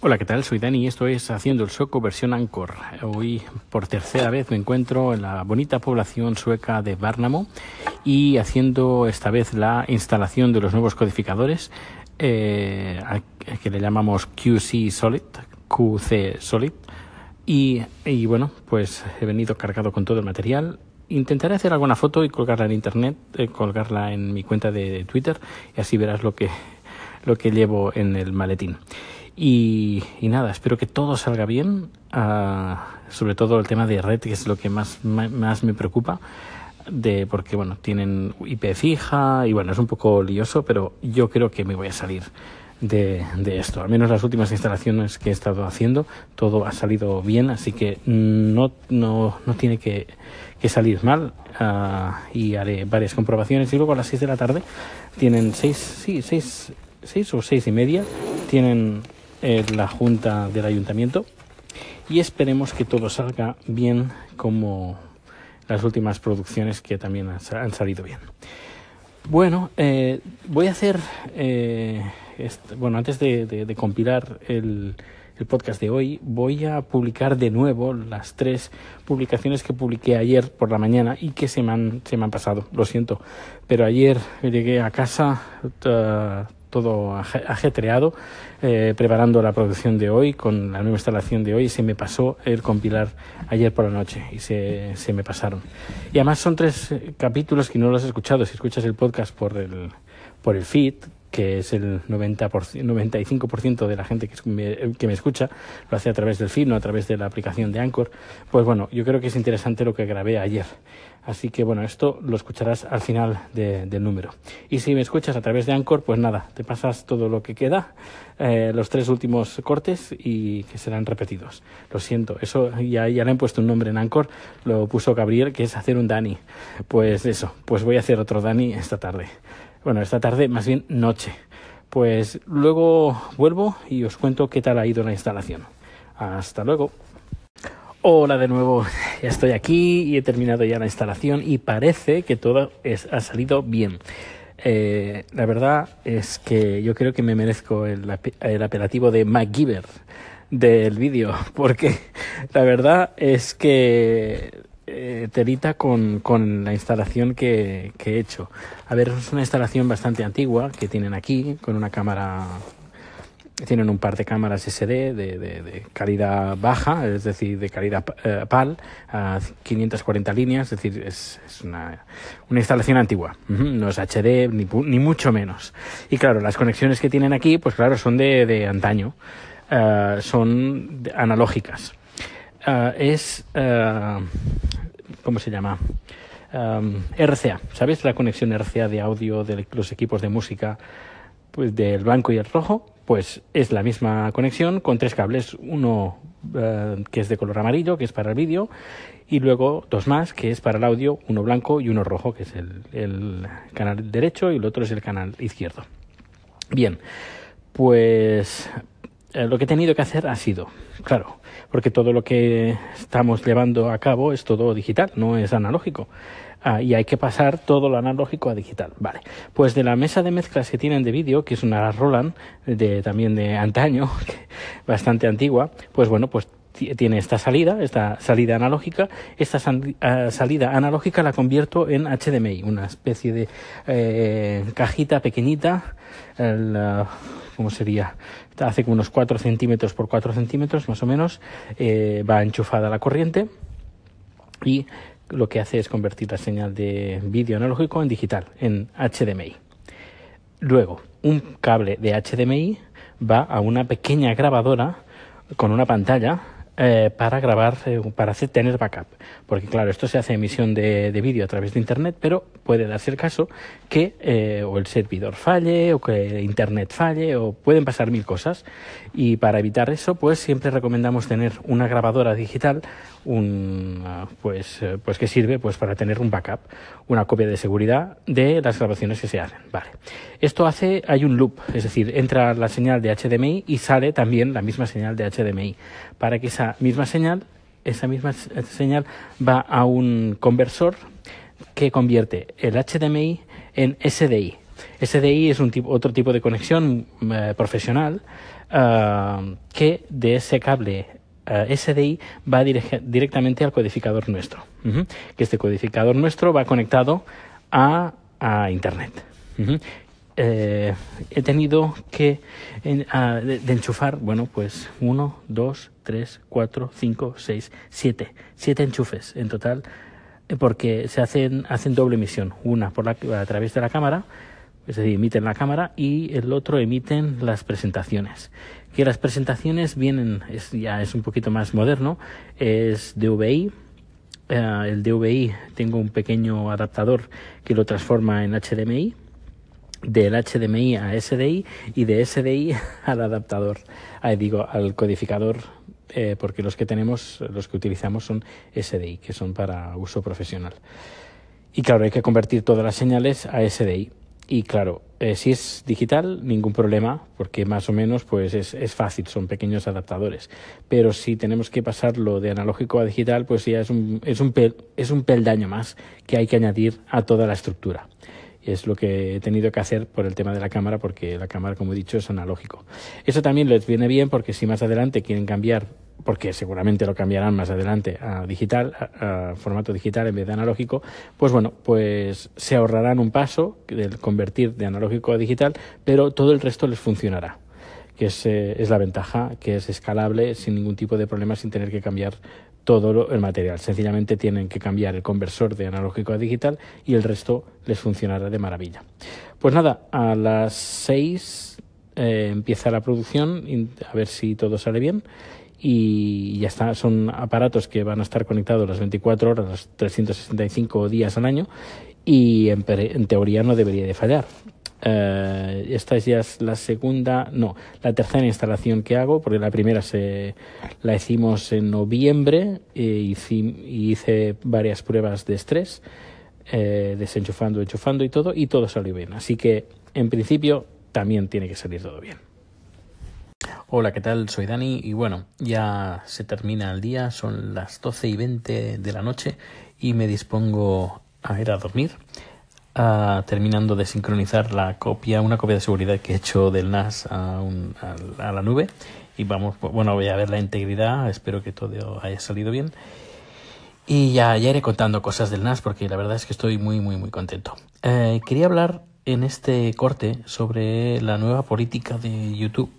Hola, ¿qué tal? Soy Dani y esto es Haciendo el Sueco versión Anchor. Hoy por tercera vez me encuentro en la bonita población sueca de Värnamo y haciendo esta vez la instalación de los nuevos codificadores eh, que le llamamos QC Solid, QC Solid. Y, y bueno, pues he venido cargado con todo el material intentaré hacer alguna foto y colgarla en internet, eh, colgarla en mi cuenta de Twitter y así verás lo que, lo que llevo en el maletín. Y, nada, espero que todo salga bien, ah, sobre todo el tema de red, que es lo que más, más me preocupa, de, porque bueno, tienen IP fija y bueno, es un poco lioso, pero yo creo que me voy a salir de, de, esto. Al menos las últimas instalaciones que he estado haciendo, todo ha salido bien, así que no, no, no tiene que, que salir mal. Uh, y haré varias comprobaciones. Y luego a las 6 de la tarde tienen 6, sí, 6, 6 o 6 y media, tienen la junta del ayuntamiento y esperemos que todo salga bien como las últimas producciones que también han, salido bien. Bueno, eh, voy a hacer, eh, bueno, antes de, compilar el, el, podcast de hoy, voy a publicar de nuevo las tres publicaciones que publiqué ayer por la mañana y que se me han, se me han pasado, lo siento. Pero ayer llegué a casa, todo ajetreado, eh, preparando la producción de hoy, con la nueva instalación de hoy, y se me pasó el compilar ayer por la noche y se, se me pasaron. Y además son tres eh, capítulos que no los he escuchado. Si escuchas el podcast por el, por el feed, que es el 90 95% de la gente que me, que me, escucha, lo hace a través del feed, no a través de la aplicación de Anchor, pues bueno, yo creo que es interesante lo que grabé ayer. Así que bueno, esto lo escucharás al final del número. Y si me escuchas a través de Anchor, pues nada, te pasas todo lo que queda, eh, los tres últimos cortes y que serán repetidos. Lo siento, eso ya, ya le han puesto un nombre en Anchor, lo puso Gabriel, que es hacer un Dani. Pues eso, pues voy a hacer otro Dani esta tarde. Bueno, esta tarde, más bien noche. Pues luego vuelvo y os cuento qué tal ha ido la instalación. Hasta luego. Hola de nuevo, ya estoy aquí y he terminado ya la instalación y parece que todo ha salido bien. Eh, la verdad es que yo creo que me merezco el, apelativo de MacGyver del vídeo, porque la verdad es que eh, telita con, con, la instalación que, que he hecho. A ver, es una instalación bastante antigua que tienen aquí, con una cámara tienen un par de cámaras SD de, calidad baja, es decir, de calidad eh, PAL, a 540 líneas, es decir, es, una, instalación antigua, no es HD ni, ni, mucho menos. Y claro, las conexiones que tienen aquí, pues claro, son de, antaño, eh, son analógicas. Eh, es, ¿cómo se llama? RCA, ¿sabes? La conexión RCA de audio de los equipos de música pues del blanco y el rojo, pues es la misma conexión con tres cables, uno eh, que es de color amarillo, que es para el vídeo, y luego dos más, que es para el audio, uno blanco y uno rojo, que es el, canal derecho y el otro es el canal izquierdo. Bien, pues eh, lo que he tenido que hacer ha sido, claro, porque todo lo que estamos llevando a cabo es todo digital, no es analógico. Ah, y hay que pasar todo lo analógico a digital. Vale, pues de la mesa de mezclas que tienen de vídeo, que es una Roland, de, también de antaño, bastante antigua, pues bueno, pues tiene esta salida, esta salida analógica. Esta ah, salida analógica la convierto en HDMI, una especie de eh, cajita pequeñita. El, ¿Cómo sería? Hace unos 4 centímetros por 4 centímetros más o menos. Eh, va enchufada la corriente y lo que hace es convertir la señal de vídeo analógico en digital, en HDMI. Luego, un cable de HDMI va a una pequeña grabadora con una pantalla eh, para grabar, eh, para hacer, tener backup. Porque claro, esto se hace emisión de, de vídeo a través de Internet, pero puede darse el caso que eh, o el servidor falle o que Internet falle o pueden pasar mil cosas. Y para evitar eso, pues siempre recomendamos tener una grabadora digital, un, ah, pues, pues que sirve pues para tener un backup, una copia de seguridad de las grabaciones que se hacen. Vale. Esto hace, hay un loop, es decir, entra la señal de HDMI y sale también la misma señal de HDMI para que esa misma señal, esa misma señal va a un conversor que convierte el HDMI en SDI, SDI es un tipo, otro tipo de conexión eh, profesional uh, que de ese cable uh, SDI va directamente al codificador nuestro. Que este codificador nuestro va conectado a, a Internet. Eh, he tenido que en, uh, de, enchufar, bueno, pues uno, dos, tres, cuatro, cinco, seis, siete, siete enchufes en total, porque se hacen, hacen doble emisión, una por la, a través de la cámara, es decir, emiten la cámara y el otro emiten las presentaciones. Que las presentaciones vienen, es, ya es un poquito más moderno, es DVI, Uh, el DVI tengo un pequeño adaptador que lo transforma en HDMI del HDMI a SDI y de SDI al adaptador, ah, digo, al codificador, eh, porque los que tenemos, los que utilizamos son SDI, que son para uso profesional. Y claro, hay que convertir todas las señales a SDI. Y claro, eh, si es digital, ningún problema, porque más o menos pues es, es, fácil, son pequeños adaptadores. Pero si tenemos que pasarlo de analógico a digital, pues ya es un, es un, pel, es un peldaño más que hay que añadir a toda la estructura es lo que he tenido que hacer por el tema de la cámara, porque la cámara, como he dicho, es analógico. Eso también les viene bien porque si más adelante quieren cambiar, porque seguramente lo cambiarán más adelante a digital, a, formato digital en vez de analógico, pues bueno, pues se ahorrarán un paso del convertir de analógico a digital, pero todo el resto les funcionará que es, eh, es, la ventaja, que es escalable sin ningún tipo de problema, sin tener que cambiar todo el material. Sencillamente tienen que cambiar el conversor de analógico a digital y el resto les funcionará de maravilla. Pues nada, a las 6 eh, empieza la producción, a ver si todo sale bien. Y ya está, son aparatos que van a estar conectados las 24 horas, los 365 días al año y en, en teoría no debería de fallar. Uh, esta ya la segunda, no, la tercera instalación que hago, porque la primera se la hicimos en noviembre e hice varias pruebas de estrés, eh, desenchufando, enchufando y todo, y todo salió bien. Así que, en principio, también tiene que salir todo bien. Hola, ¿qué tal? Soy Dani y bueno, ya se termina el día, son las 12 y 20 de la noche y me dispongo a ir a dormir. Terminando de sincronizar la copia, una copia de seguridad que he hecho del NAS a, un, a, la nube. Y vamos, bueno, voy a ver la integridad, espero que todo haya salido bien. Y ya, ya iré contando cosas del NAS porque la verdad es que estoy muy, muy, muy contento. Eh, quería hablar en este corte sobre la nueva política de YouTube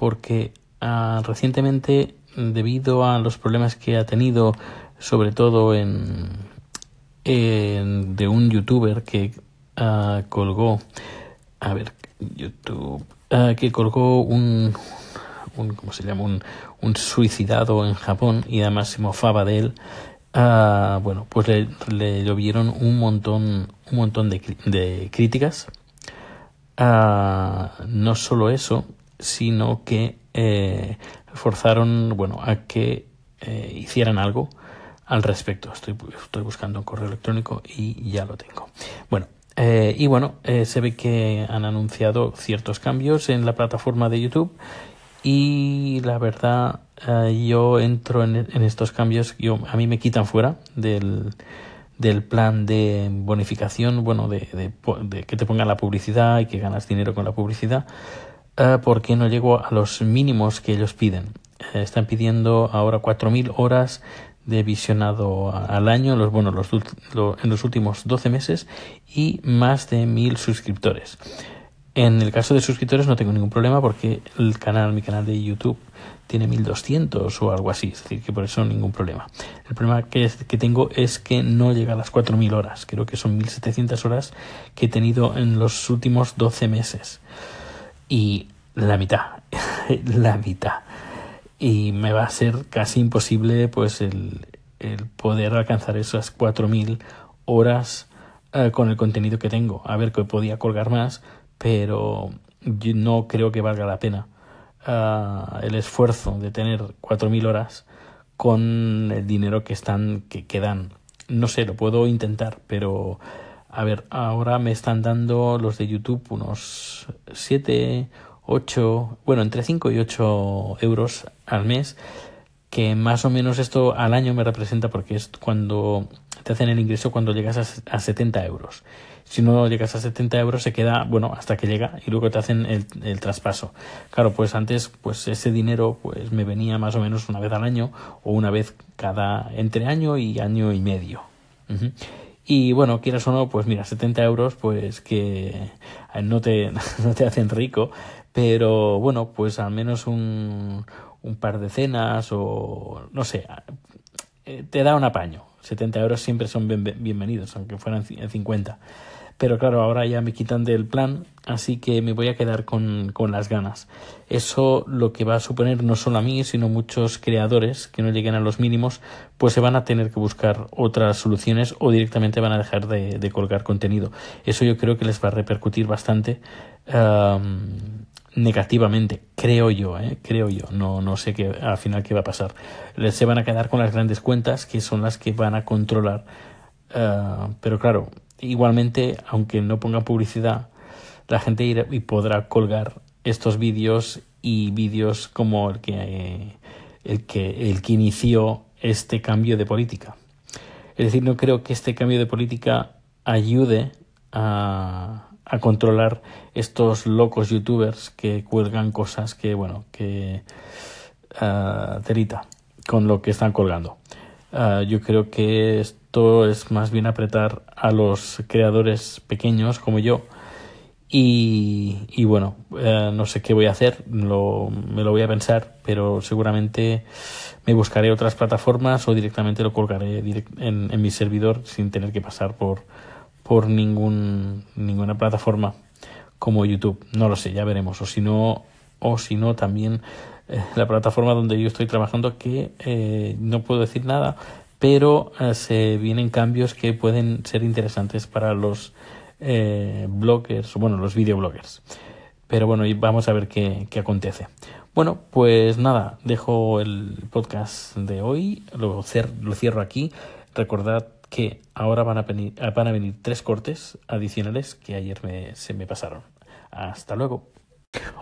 porque uh, recientemente, debido a los problemas que ha tenido, sobre todo en eh, de un youtuber que uh, colgó, a ver, YouTube, uh, que colgó un, un, ¿cómo se llama? Un, un, suicidado en Japón y además se mofaba de él. Uh, bueno, pues le, le, llovieron un montón, un montón de, de críticas. no solo eso, sino que eh, forzaron, bueno, a que eh, hicieran algo al respecto. Estoy, estoy buscando un correo electrónico y ya lo tengo. Bueno, eh, y bueno, eh, se ve que han anunciado ciertos cambios en la plataforma de YouTube y la verdad eh, yo entro en, estos cambios, yo, a mí me quitan fuera del, plan de bonificación, bueno, de, de, que te pongan la publicidad y que ganas dinero con la publicidad, porque no llego a los mínimos que ellos piden. están pidiendo ahora 4.000 horas de visionado al año, los, bueno, los, lo, en los últimos 12 meses y más de mil suscriptores. En el caso de suscriptores no tengo ningún problema porque el canal, mi canal de YouTube tiene 1200 o algo así, es decir, que por eso ningún problema. El problema que, es, que tengo es que no llega a las 4000 horas, creo que son 1700 horas que he tenido en los últimos 12 meses. Y la mitad, la mitad y me va a ser casi imposible pues el, el poder alcanzar esas 4.000 horas uh, con el contenido que tengo. A ver que podía colgar más, pero yo no creo que valga la pena uh, el esfuerzo de tener 4.000 horas con el dinero que están que, que dan. No sé, lo puedo intentar, pero a ver, ahora me están dando los de YouTube unos 7 8, bueno, entre 5 y 8 euros al mes, que más o menos esto al año me representa porque es cuando te hacen el ingreso cuando llegas a, a 70 euros. Si no llegas a 70 euros se queda, bueno, hasta que llega y luego te hacen el, traspaso. Claro, pues antes pues ese dinero pues me venía más o menos una vez al año o una vez cada entre año y año y medio. Y bueno, quieras o no, pues mira, 70 euros pues que no te, no te hacen rico, pero bueno, pues al menos un, un par de cenas o no sé, eh, te da un apaño. 70 euros siempre son bienvenidos, aunque fueran 50. Pero claro, ahora ya me quitan del plan, así que me voy a quedar con, con, las ganas. Eso lo que va a suponer no solo a mí, sino muchos creadores que no lleguen a los mínimos, pues se van a tener que buscar otras soluciones o directamente van a dejar de, de colgar contenido. Eso yo creo que les va a repercutir bastante negativamente, creo yo, ¿eh? creo yo, no, no sé qué, al final qué va a pasar. Se van a quedar con las grandes cuentas que son las que van a controlar, eh, pero claro, igualmente, aunque no pongan publicidad, la gente irá y podrá colgar estos vídeos y vídeos como el que, el que, el que inició este cambio de política. Es decir, no creo que este cambio de política ayude a a controlar estos locos youtubers que cuelgan cosas que, bueno, que uh, con lo que están colgando. Ah, yo creo que esto es más bien apretar a los creadores pequeños como yo. Y, y bueno, eh, no sé qué voy a hacer, lo, me lo voy a pensar, pero seguramente me buscaré otras plataformas o directamente lo colgaré en, en mi servidor sin tener que pasar por, por ningún, ninguna plataforma como YouTube. No lo sé, ya veremos. O si no, o también eh, la plataforma donde yo estoy trabajando que eh, no puedo decir nada, pero eh, se vienen cambios que pueden ser interesantes para los bloggers, bueno, los videobloggers. Pero bueno, vamos a ver qué, qué acontece. Bueno, pues nada, dejo el podcast de hoy, lo, lo cierro aquí. Recordad que ahora van a, venir, tres cortes adicionales que ayer me, se me pasaron. Hasta luego.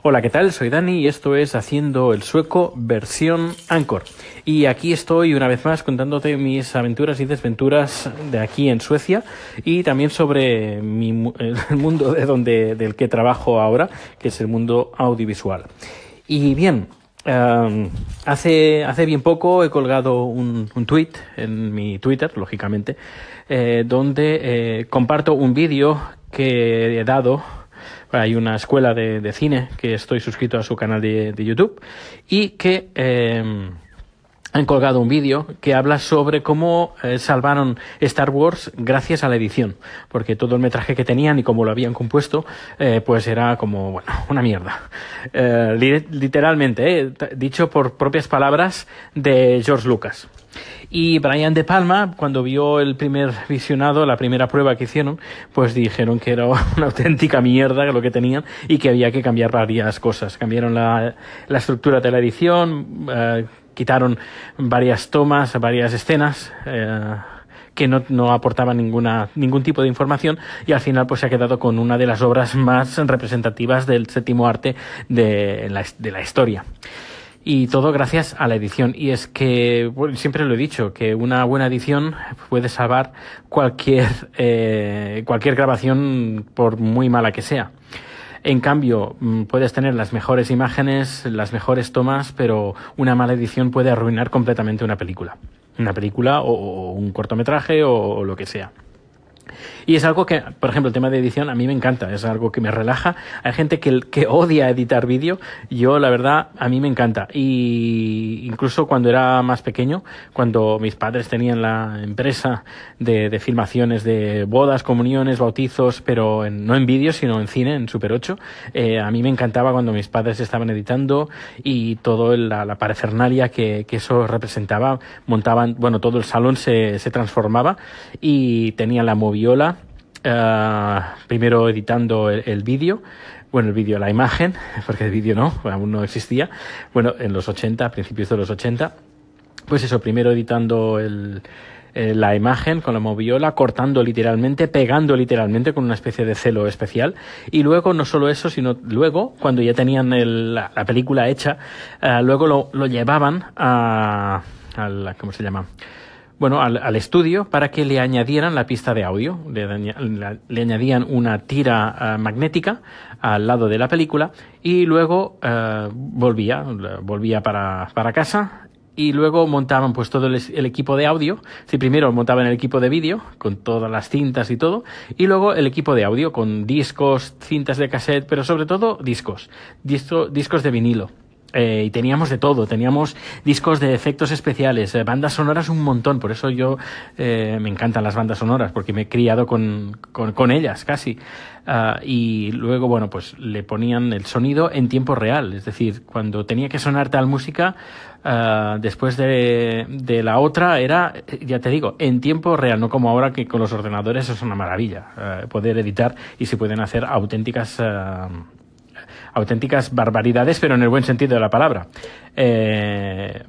Hola, ¿qué tal? Soy Dani y esto es Haciendo el Sueco versión Anchor. Y aquí estoy una vez más contándote mis aventuras y desventuras de aquí en Suecia y también sobre mi, el mundo de donde, del que trabajo ahora, que es el mundo audiovisual. Y bien, hace, hace bien poco he colgado un, un tweet en mi Twitter, lógicamente, eh, donde eh, comparto un vídeo que he dado. Hay una escuela de, de, cine que estoy suscrito a su canal de, de YouTube y que em, han colgado un vídeo que habla sobre cómo eh, salvaron Star Wars gracias a la edición, porque todo el metraje que tenían y cómo lo habían compuesto, eh, pues era como, bueno, una mierda. Eh, literalmente, dicho por propias palabras de George Lucas. Y Brian De Palma, cuando vio el primer visionado, la primera prueba que hicieron, pues dijeron que era una auténtica mierda lo que tenían y que había que cambiar varias cosas. Cambiaron la, la estructura de la edición, quitaron varias tomas, varias escenas. Eh, que no, no aportaban ninguna, ningún tipo de información y al final pues se ha quedado con una de las obras más representativas del séptimo arte de la, de la historia y todo gracias a la edición. Y es que siempre lo he dicho, que una buena edición puede salvar cualquier, eh, cualquier grabación por muy mala que sea. En cambio, mm, puedes tener las mejores imágenes, las mejores tomas, pero una mala edición puede arruinar completamente una película. Una película o, un cortometraje o lo que sea. Y es algo que, por ejemplo, el tema de edición a mí me encanta, es algo que me relaja. Hay gente que, que odia editar vídeo, yo la verdad a mí me encanta. Y incluso cuando era más pequeño, cuando mis padres tenían la empresa de, de filmaciones de bodas, comuniones, bautizos, pero no en vídeo, sino en cine, en Super 8, eh, a mí me encantaba cuando mis padres estaban editando y todo la, la parafernalia que, que eso representaba, montaban, bueno, todo el salón se, se transformaba y tenían la moviola eh, primero editando el, vídeo, bueno, el vídeo, la imagen, porque el vídeo no, aún no existía, bueno, en los 80, a principios de los 80, pues eso, primero editando el, eh, la imagen con la moviola, cortando literalmente, pegando literalmente con una especie de celo especial. Y luego, no solo eso, sino luego, cuando ya tenían la, película hecha, eh, luego lo, lo, llevaban a, a la, ¿cómo se llama? Bueno, al, estudio para que le añadieran la pista de audio. Le, añadían una tira eh, magnética al lado de la película y luego eh, volvía, volvía para, para casa y luego montaban pues todo el, equipo de audio. Sí, primero montaban el equipo de vídeo con todas las cintas y todo, y luego el equipo de audio con discos, cintas de cassette, pero sobre todo discos, discos de vinilo. Eh, y teníamos de todo, teníamos discos de efectos especiales, eh, bandas sonoras un montón, por eso yo eh, me encantan las bandas sonoras, porque me he criado con, con, ellas casi. Ah, y luego, bueno, pues le ponían el sonido en tiempo real, es decir, cuando tenía que sonar tal música, ah, después de, de, la otra era, ya te digo, en tiempo real, no como ahora que con los ordenadores es una maravilla, poder editar y se pueden hacer auténticas ah, auténticas barbaridades, pero en el buen sentido de la palabra. Eh,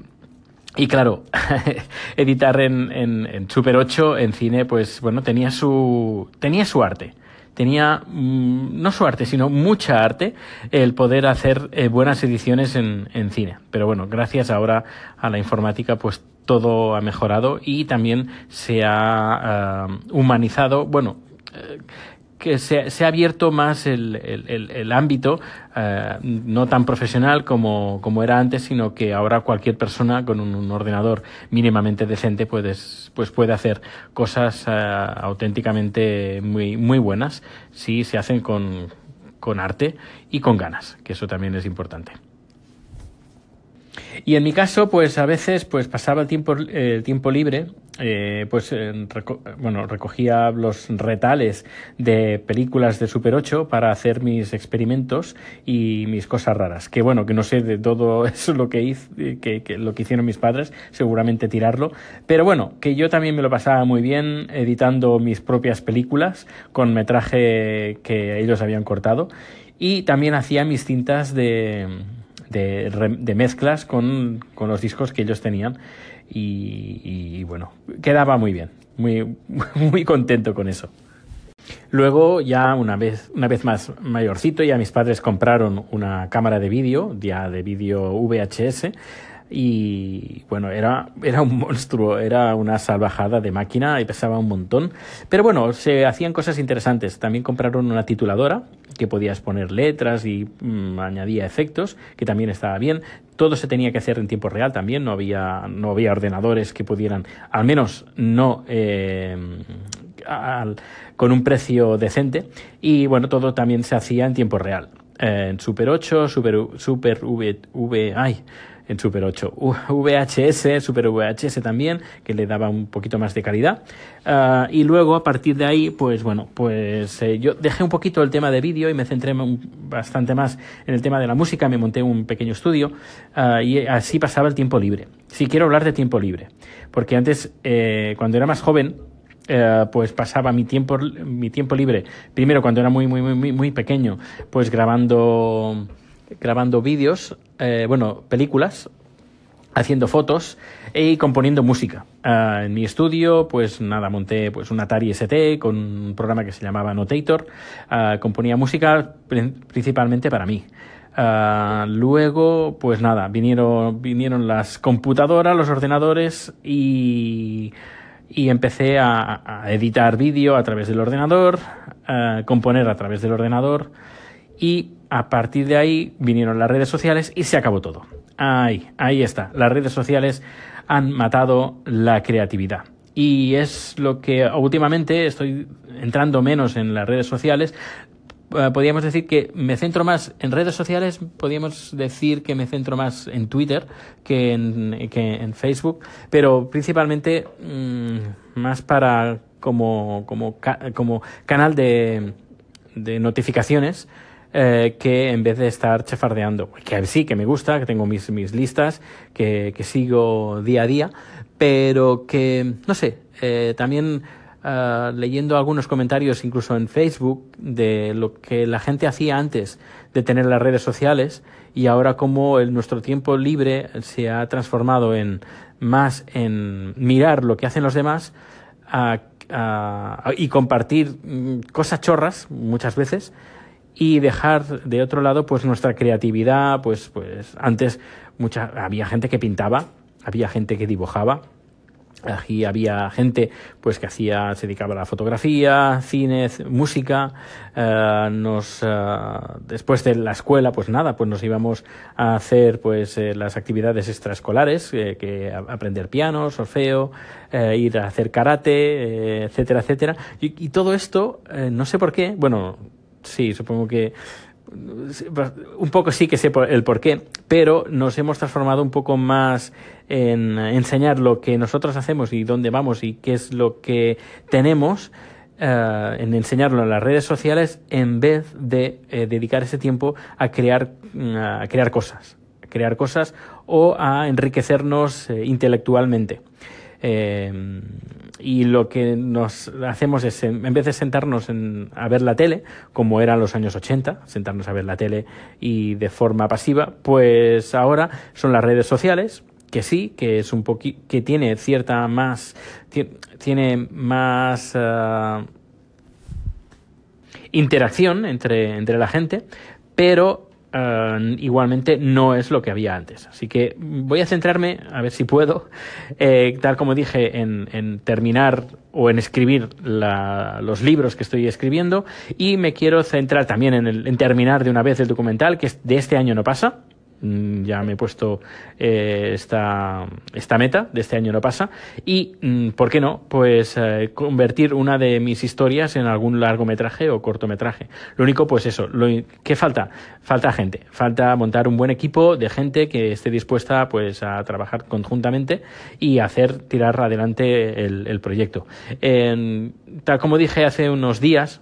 y claro, editar en, en, Super 8 en cine, pues bueno, tenía su, tenía su arte. Tenía mm, no su arte, sino mucha arte el poder hacer eh, buenas ediciones en, en cine. Pero bueno, gracias ahora a la informática, pues todo ha mejorado y también se ha eh, humanizado, bueno, que se, ha abierto más el, el, ámbito, eh, no tan profesional como, como, era antes, sino que ahora cualquier persona con un, ordenador mínimamente decente puedes, pues puede hacer cosas eh, auténticamente muy, muy buenas si se hacen con, con arte y con ganas, que eso también es importante. Y en mi caso, pues a veces pues pasaba el tiempo, el tiempo libre, eh, pues bueno, recogía los retales de películas de Super 8 para hacer mis experimentos y mis cosas raras. Que bueno, que no sé de todo eso lo que hice, que, que lo que hicieron mis padres, seguramente tirarlo. Pero bueno, que yo también me lo pasaba muy bien editando mis propias películas con metraje que ellos habían cortado. Y también hacía mis cintas de, de, mezclas con, con, los discos que ellos tenían y, bueno, quedaba muy bien, muy, muy contento con eso. Luego, ya una vez, una vez más mayorcito, ya mis padres compraron una cámara de vídeo, ya de vídeo VHS, y bueno, era, era un monstruo, era una salvajada de máquina y pesaba un montón. Pero bueno, se hacían cosas interesantes. También compraron una tituladora que podías poner letras y mm, añadía efectos, que también estaba bien. Todo se tenía que hacer en tiempo real también, no había, no había ordenadores que pudieran, al menos no eh, con un precio decente. Y bueno, todo también se hacía en tiempo real. en Super 8, Super, Super V, v ay, en Super 8. VHS, Super VHS también, que le daba un poquito más de calidad. Ah, y luego, a partir de ahí, pues bueno, pues eh, yo dejé un poquito el tema de vídeo y me centré bastante más en el tema de la música. Me monté un pequeño estudio ah, y así pasaba el tiempo libre. Si quiero hablar de tiempo libre, porque antes, eh, cuando era más joven, eh, pues pasaba mi tiempo mi tiempo libre primero cuando era muy muy muy muy pequeño pues grabando grabando vídeos, eh, bueno, películas, haciendo fotos y componiendo música. Ah, en mi estudio, pues nada, monté pues un Atari ST con un programa que se llamaba Notator. Ah, componía música principalmente para mí. Ah, luego, pues nada, vinieron, vinieron las computadoras, los ordenadores y, y empecé a, a editar vídeo a través del ordenador, componer a través del ordenador y a partir de ahí vinieron las redes sociales y se acabó todo. Ahí, ahí está. Las redes sociales han matado la creatividad. Y es lo que últimamente estoy entrando menos en las redes sociales. Eh, podríamos decir que me centro más en redes sociales, podríamos decir que me centro más en Twitter que en, Facebook, pero principalmente mm, más para como, como, como canal de notificaciones eh, que en vez de estar chefardeando, que sí, que me gusta, que tengo mis, mis listas, que, que sigo día a día, pero que, no sé, eh, también uh, leyendo algunos comentarios incluso en Facebook de lo que la gente hacía antes de tener las redes sociales y ahora como nuestro tiempo libre se ha transformado en más en mirar lo que hacen los demás y compartir mm, cosas chorras muchas veces y dejar de otro lado pues nuestra creatividad, pues, pues antes mucha, había gente que pintaba, había gente que dibujaba, Aquí había gente pues que hacía, se dedicaba a la fotografía, cine, música. Eh, nos eh, después de la escuela, pues nada, pues nos íbamos a hacer pues eh, las actividades extraescolares, que aprender piano, solfeo, ir a hacer karate, etcétera, etcétera. Y todo esto, no sé por qué, bueno, sí, supongo que un poco sí que sé el por qué, pero nos hemos transformado un poco más en enseñar lo que nosotros hacemos y dónde vamos y qué es lo que tenemos, eh, en enseñarlo en las redes sociales en vez de eh, dedicar ese tiempo a crear, a crear cosas, crear cosas o a enriquecernos eh, intelectualmente. Y lo que nos hacemos es, en vez de sentarnos a ver la tele, como eran los años 80, sentarnos a ver la tele y de forma pasiva, pues ahora son las redes sociales, que sí, que es un poquito, que tiene cierta más, tiene más uh, interacción entre, entre la gente, pero uh, igualmente no es lo que había antes. Así que voy a centrarme, a ver si puedo, eh, tal como dije, en, en terminar o en escribir la, los libros que estoy escribiendo y me quiero centrar también en, el, en terminar de una vez el documental, que de este año no pasa, ya me he puesto eh, esta, esta meta, de este año no pasa, y, mm, ¿por qué no? Pues eh, convertir una de mis historias en algún largometraje o cortometraje. Lo único, pues eso, lo, ¿qué falta? Falta gente, falta montar un buen equipo de gente que esté dispuesta pues a trabajar conjuntamente y hacer tirar adelante el, proyecto. tal como dije hace unos días,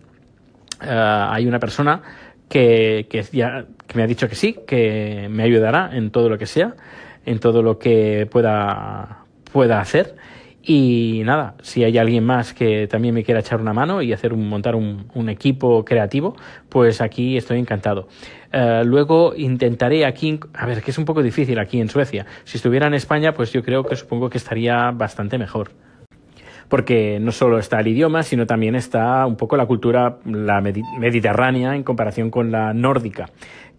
eh, hay una persona que, que, ya, que me ha dicho que sí, que me ayudará en todo lo que sea, en todo lo que pueda, pueda hacer. Y nada, si hay alguien más que también me quiera echar una mano y hacer un, montar un, un equipo creativo, pues aquí estoy encantado. Uh, luego intentaré aquí, a ver, que es un poco difícil aquí en Suecia. Si estuviera en España, pues yo creo que supongo que estaría bastante mejor porque no solo está el idioma, sino también está un poco la cultura la mediterránea en comparación con la nórdica,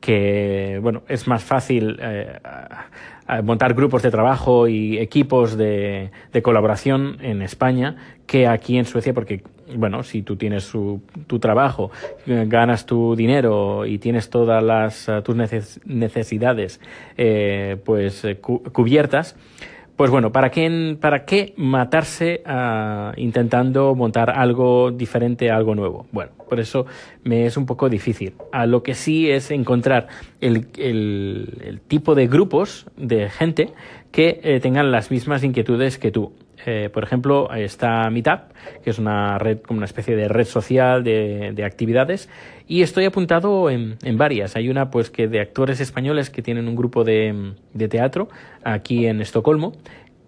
que bueno, es más fácil eh, montar grupos de trabajo y equipos de, colaboración en España que aquí en Suecia, porque bueno, si tú tienes tu trabajo, ganas tu dinero y tienes todas las tus necesidades eh, pues cubiertas, pues bueno, ¿para qué, para qué matarse uh, intentando montar algo diferente, algo nuevo? Bueno, por eso me es un poco difícil. A lo que sí es encontrar el, el, el tipo de grupos de gente que eh, tengan las mismas inquietudes que tú. Eh, por ejemplo, está Meetup, que es una red, como una especie de red social de, de actividades, y estoy apuntado en, en, varias. Hay una, pues, que de actores españoles que tienen un grupo de, de teatro aquí en Estocolmo,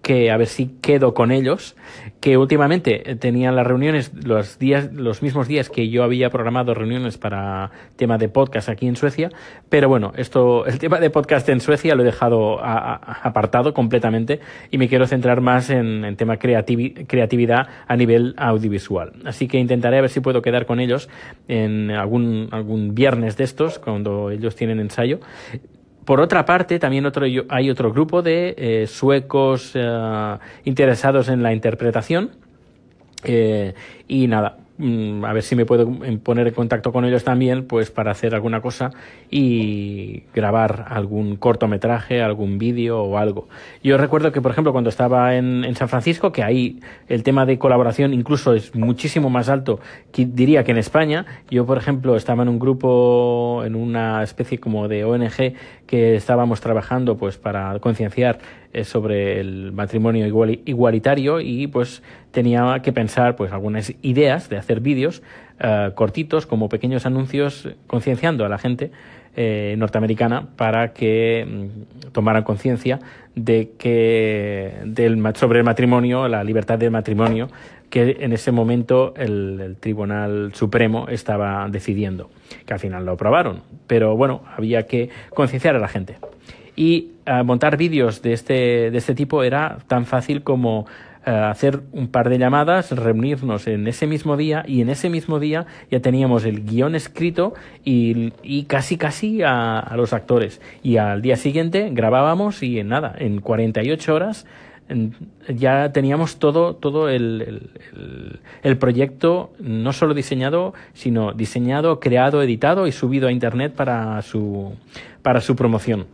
que a ver si quedo con ellos, que últimamente tenían las reuniones los días, los mismos días que yo había programado reuniones para tema de podcast aquí en Suecia, pero bueno, esto, el tema de podcast en Suecia lo he dejado a, apartado completamente y me quiero centrar más en, en tema creativi, creatividad a nivel audiovisual. Así que intentaré a ver si puedo quedar con ellos en algún, algún viernes de estos, cuando ellos tienen ensayo por otra parte, también otro, hay otro grupo de eh, suecos eh, interesados en la interpretación. Eh, y nada, a ver si me puedo poner en contacto con ellos también, pues para hacer alguna cosa y grabar algún cortometraje, algún vídeo o algo. Yo recuerdo que, por ejemplo, cuando estaba en, en, San Francisco, que ahí el tema de colaboración incluso es muchísimo más alto, que diría que en España. Yo, por ejemplo, estaba en un grupo, en una especie como de ONG que estábamos trabajando pues para concienciar sobre el matrimonio igualitario y pues tenía que pensar pues algunas ideas de hacer vídeos uh, cortitos como pequeños anuncios concienciando a la gente eh, norteamericana para que mm, tomaran conciencia de que del, sobre el matrimonio, la libertad del matrimonio que en ese momento el, el, Tribunal Supremo estaba decidiendo, que al final lo aprobaron. Pero bueno, había que concienciar a la gente. Y uh, montar vídeos de este, de este tipo era tan fácil como uh, hacer un par de llamadas, reunirnos en ese mismo día y en ese mismo día ya teníamos el guion escrito y, y casi casi a, los actores. Y al día siguiente grabábamos y en nada, en 48 horas ya teníamos todo, todo el, el, proyecto no solo diseñado, sino diseñado, creado, editado y subido a internet para su, para su promoción.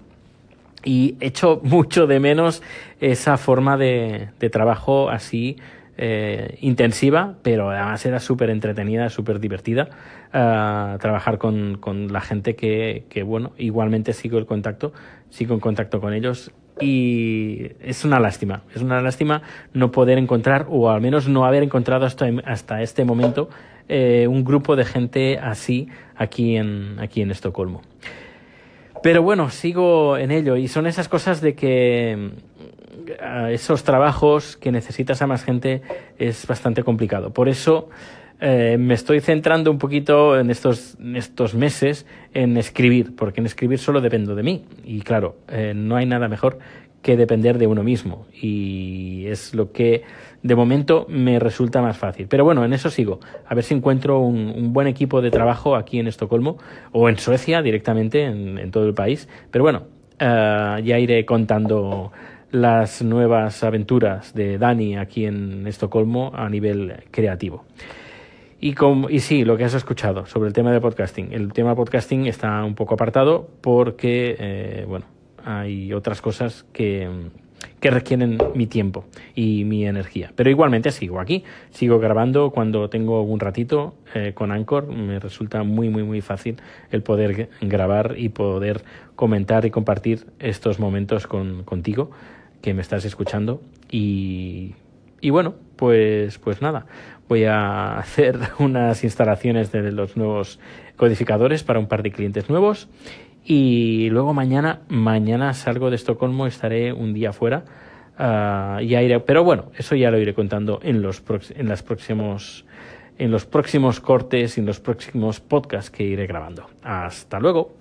Y echo mucho de menos esa forma de, trabajo así eh, intensiva, pero además era súper entretenida, súper divertida uh, trabajar con, con, la gente que, que, bueno, igualmente sigo el contacto, sigo en contacto con ellos y es una lástima, es una lástima no poder encontrar o al menos no haber encontrado hasta, hasta este momento eh, un grupo de gente así aquí en, aquí en Estocolmo. Pero bueno, sigo en ello y son esas cosas de que mm, esos trabajos que necesitas a más gente es bastante complicado. Por eso eh, me estoy centrando un poquito en estos, estos meses en escribir, porque en escribir solo dependo de mí. Y claro, eh, no hay nada mejor que depender de uno mismo. Y es lo que de momento me resulta más fácil. Pero bueno, en eso sigo. A ver si encuentro un, buen equipo de trabajo aquí en Estocolmo o en Suecia directamente, en, en todo el país. Pero bueno, uh, ya iré contando las nuevas aventuras de Dani aquí en Estocolmo a nivel creativo. Y, y sí, lo que has escuchado sobre el tema de podcasting. El tema de podcasting está un poco apartado porque, eh, bueno, hay otras cosas que, que requieren mi tiempo y mi energía. Pero igualmente sigo aquí, sigo grabando cuando tengo un ratito eh, con Anchor. Me resulta muy, muy, muy fácil el poder grabar y poder comentar y compartir estos momentos con, contigo que me estás escuchando. Y, y bueno, pues, pues nada, voy a hacer unas instalaciones de los nuevos codificadores para un par de clientes nuevos y luego mañana mañana salgo de Estocolmo estaré un día fuera iré, pero bueno eso ya lo iré contando en los en las próximos en los próximos cortes y en los próximos podcasts que iré grabando. Hasta luego